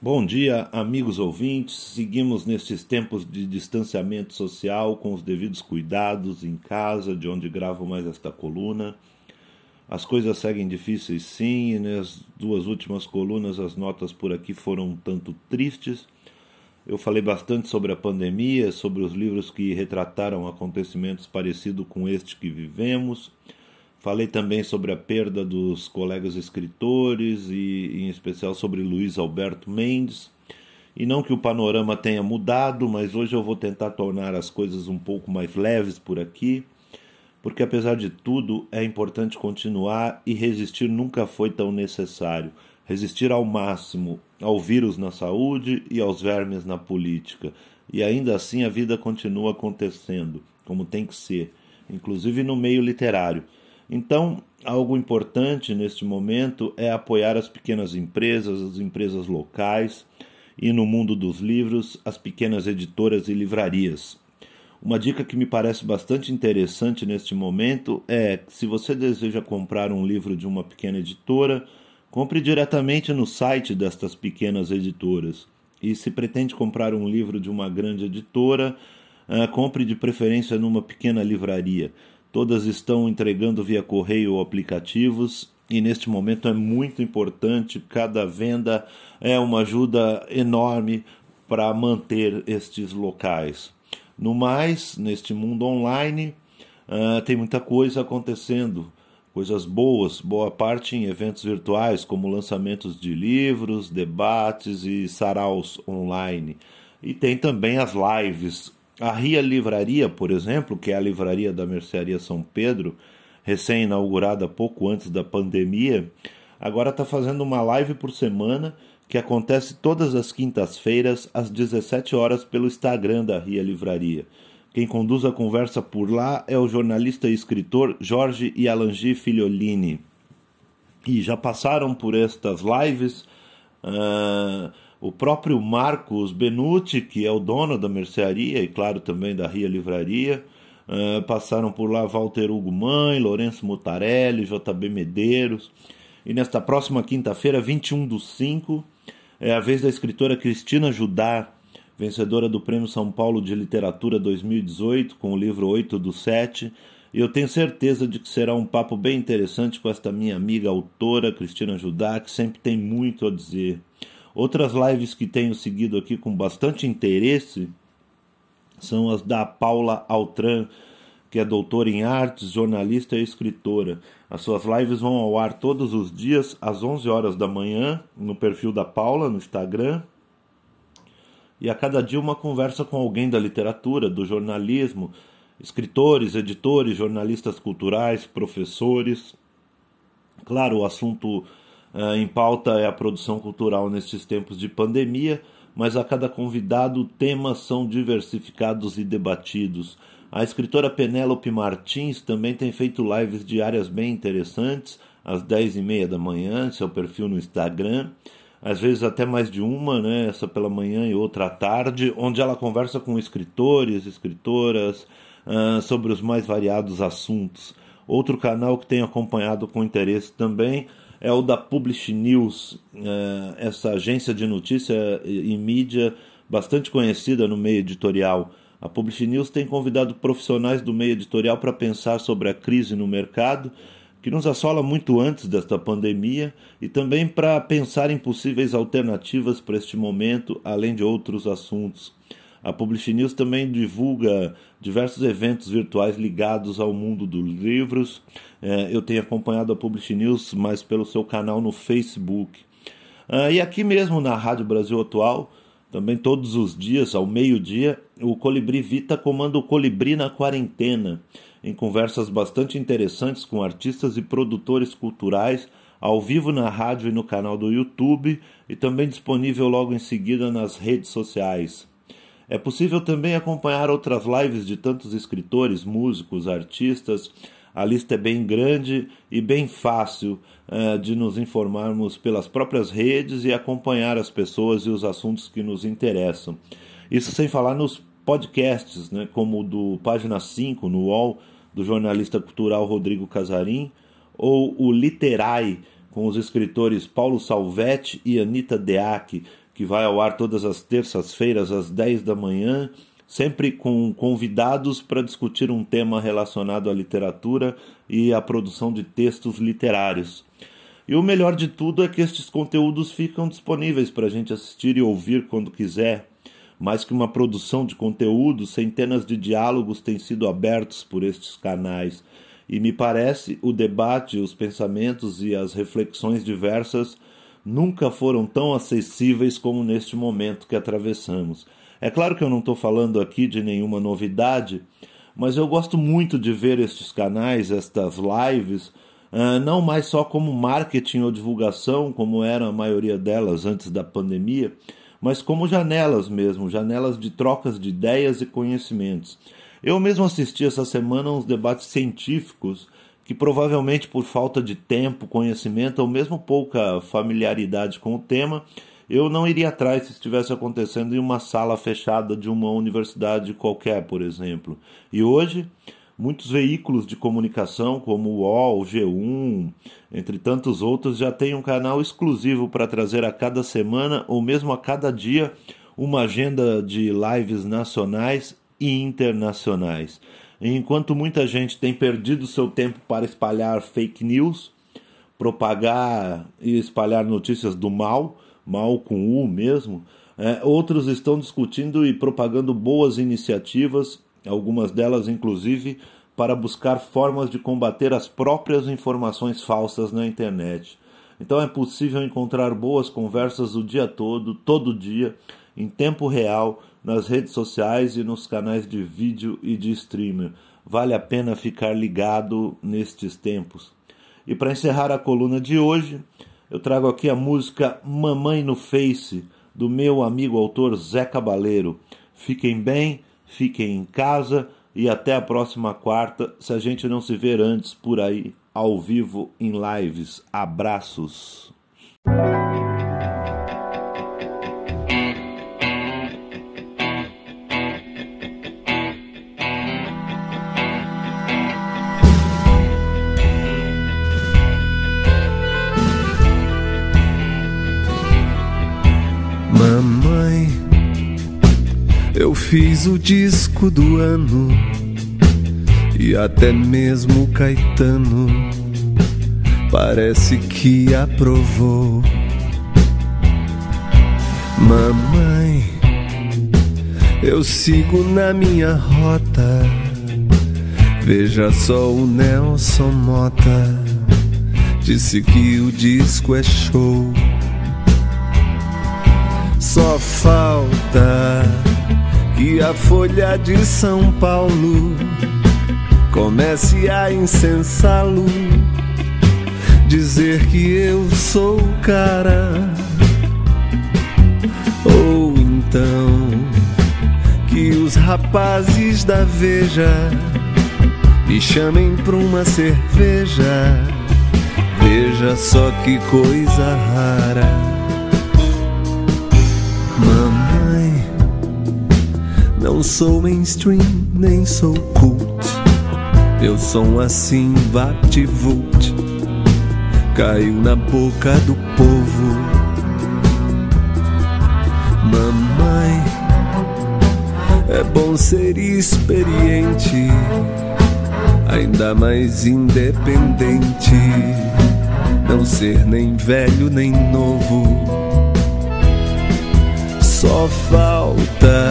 Bom dia, amigos ouvintes. Seguimos nestes tempos de distanciamento social com os devidos cuidados em casa, de onde gravo mais esta coluna. As coisas seguem difíceis sim, e nas duas últimas colunas as notas por aqui foram um tanto tristes. Eu falei bastante sobre a pandemia, sobre os livros que retrataram acontecimentos parecidos com este que vivemos. Falei também sobre a perda dos colegas escritores e, em especial, sobre Luiz Alberto Mendes. E não que o panorama tenha mudado, mas hoje eu vou tentar tornar as coisas um pouco mais leves por aqui, porque apesar de tudo é importante continuar e resistir nunca foi tão necessário. Resistir ao máximo ao vírus na saúde e aos vermes na política. E ainda assim a vida continua acontecendo, como tem que ser, inclusive no meio literário. Então, algo importante neste momento é apoiar as pequenas empresas, as empresas locais e, no mundo dos livros, as pequenas editoras e livrarias. Uma dica que me parece bastante interessante neste momento é se você deseja comprar um livro de uma pequena editora, compre diretamente no site destas pequenas editoras. E se pretende comprar um livro de uma grande editora, uh, compre de preferência numa pequena livraria. Todas estão entregando via correio ou aplicativos e neste momento é muito importante. Cada venda é uma ajuda enorme para manter estes locais. No mais, neste mundo online, uh, tem muita coisa acontecendo, coisas boas, boa parte em eventos virtuais, como lançamentos de livros, debates e saraus online. E tem também as lives a Ria Livraria, por exemplo, que é a livraria da Mercearia São Pedro, recém-inaugurada pouco antes da pandemia, agora está fazendo uma live por semana que acontece todas as quintas-feiras às 17 horas pelo Instagram da Ria Livraria. Quem conduz a conversa por lá é o jornalista e escritor Jorge Ialangi Filiolini. E já passaram por estas lives. Uh, o próprio Marcos Benucci, que é o dono da mercearia e, claro, também da Ria Livraria. Uh, passaram por lá Walter Hugo Mãe, Lourenço Mutarelli, JB Medeiros. E nesta próxima quinta-feira, 21 do 5, é a vez da escritora Cristina Judá, vencedora do Prêmio São Paulo de Literatura 2018, com o livro 8 do 7. E eu tenho certeza de que será um papo bem interessante com esta minha amiga autora, Cristina Judá, que sempre tem muito a dizer. Outras lives que tenho seguido aqui com bastante interesse são as da Paula Altran, que é doutora em artes, jornalista e escritora. As suas lives vão ao ar todos os dias às 11 horas da manhã no perfil da Paula no Instagram. E a cada dia uma conversa com alguém da literatura, do jornalismo, escritores, editores, jornalistas culturais, professores. Claro, o assunto em pauta é a produção cultural nestes tempos de pandemia, mas a cada convidado temas são diversificados e debatidos. A escritora Penélope Martins também tem feito lives diárias bem interessantes, às 10 e meia da manhã, seu perfil no Instagram, às vezes até mais de uma, né, essa pela manhã e outra à tarde, onde ela conversa com escritores, escritoras, uh, sobre os mais variados assuntos. Outro canal que tenho acompanhado com interesse também é o da Publish News, é, essa agência de notícia e mídia bastante conhecida no meio editorial. A Publish News tem convidado profissionais do meio editorial para pensar sobre a crise no mercado, que nos assola muito antes desta pandemia, e também para pensar em possíveis alternativas para este momento, além de outros assuntos. A Publish News também divulga diversos eventos virtuais ligados ao mundo dos livros. É, eu tenho acompanhado a Publish News mais pelo seu canal no Facebook. Ah, e aqui mesmo na Rádio Brasil Atual, também todos os dias, ao meio-dia, o Colibri Vita comanda o Colibri na quarentena, em conversas bastante interessantes com artistas e produtores culturais, ao vivo na rádio e no canal do YouTube, e também disponível logo em seguida nas redes sociais. É possível também acompanhar outras lives de tantos escritores, músicos, artistas. A lista é bem grande e bem fácil uh, de nos informarmos pelas próprias redes e acompanhar as pessoas e os assuntos que nos interessam. Isso sem falar nos podcasts, né, como o do Página 5 no UOL, do jornalista cultural Rodrigo Casarim, ou o Literai, com os escritores Paulo Salvetti e Anita Deac, que vai ao ar todas as terças-feiras às 10 da manhã, sempre com convidados para discutir um tema relacionado à literatura e à produção de textos literários. E o melhor de tudo é que estes conteúdos ficam disponíveis para a gente assistir e ouvir quando quiser. Mais que uma produção de conteúdo, centenas de diálogos têm sido abertos por estes canais. E me parece o debate, os pensamentos e as reflexões diversas nunca foram tão acessíveis como neste momento que atravessamos. É claro que eu não estou falando aqui de nenhuma novidade, mas eu gosto muito de ver estes canais, estas lives, uh, não mais só como marketing ou divulgação, como era a maioria delas antes da pandemia, mas como janelas mesmo, janelas de trocas de ideias e conhecimentos. Eu mesmo assisti essa semana a uns debates científicos que provavelmente por falta de tempo, conhecimento ou mesmo pouca familiaridade com o tema, eu não iria atrás se estivesse acontecendo em uma sala fechada de uma universidade qualquer, por exemplo. E hoje, muitos veículos de comunicação, como o UOL, o G1, entre tantos outros, já têm um canal exclusivo para trazer a cada semana ou mesmo a cada dia uma agenda de lives nacionais e internacionais. Enquanto muita gente tem perdido seu tempo para espalhar fake news, propagar e espalhar notícias do mal, mal com U mesmo, é, outros estão discutindo e propagando boas iniciativas, algumas delas inclusive para buscar formas de combater as próprias informações falsas na internet. Então é possível encontrar boas conversas o dia todo, todo dia, em tempo real, nas redes sociais e nos canais de vídeo e de streamer. Vale a pena ficar ligado nestes tempos. E para encerrar a coluna de hoje, eu trago aqui a música Mamãe no Face, do meu amigo autor Zé Cabaleiro. Fiquem bem, fiquem em casa e até a próxima quarta, se a gente não se ver antes por aí, ao vivo em lives. Abraços. Fiz o disco do ano e até mesmo Caetano parece que aprovou. Mamãe, eu sigo na minha rota. Veja só o Nelson Mota disse que o disco é show. Só falta que a Folha de São Paulo comece a incensá-lo, dizer que eu sou o cara, ou então que os rapazes da Veja me chamem pra uma cerveja. Veja só que coisa rara. Não sou mainstream, nem sou cult. Eu sou assim, vapt-vult. Caiu na boca do povo. Mamãe, é bom ser experiente, ainda mais independente. Não ser nem velho nem novo. Só falta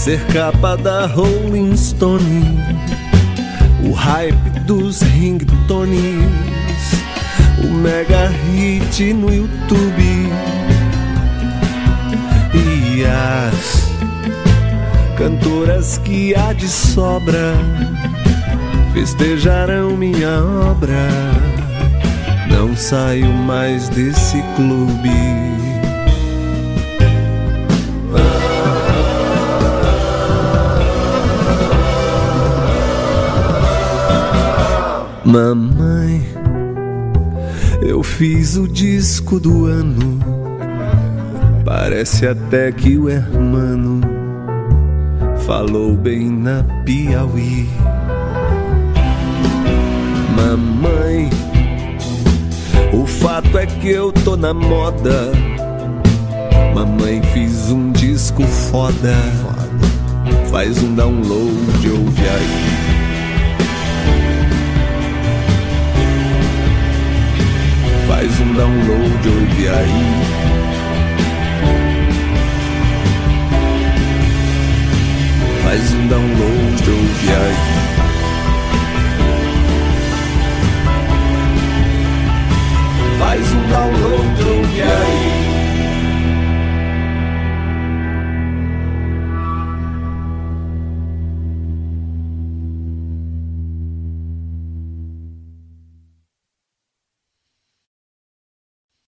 ser capa da Rolling Stone, o hype dos ringtones, o mega hit no YouTube e as cantoras que há de sobra festejarão minha obra. Não saio mais desse clube. Mamãe, eu fiz o disco do ano. Parece até que o hermano falou bem na Piauí. Mamãe, o fato é que eu tô na moda, disco foda. Faz um download, ouve aí. Faz um download, ouve aí. Faz um download, ouve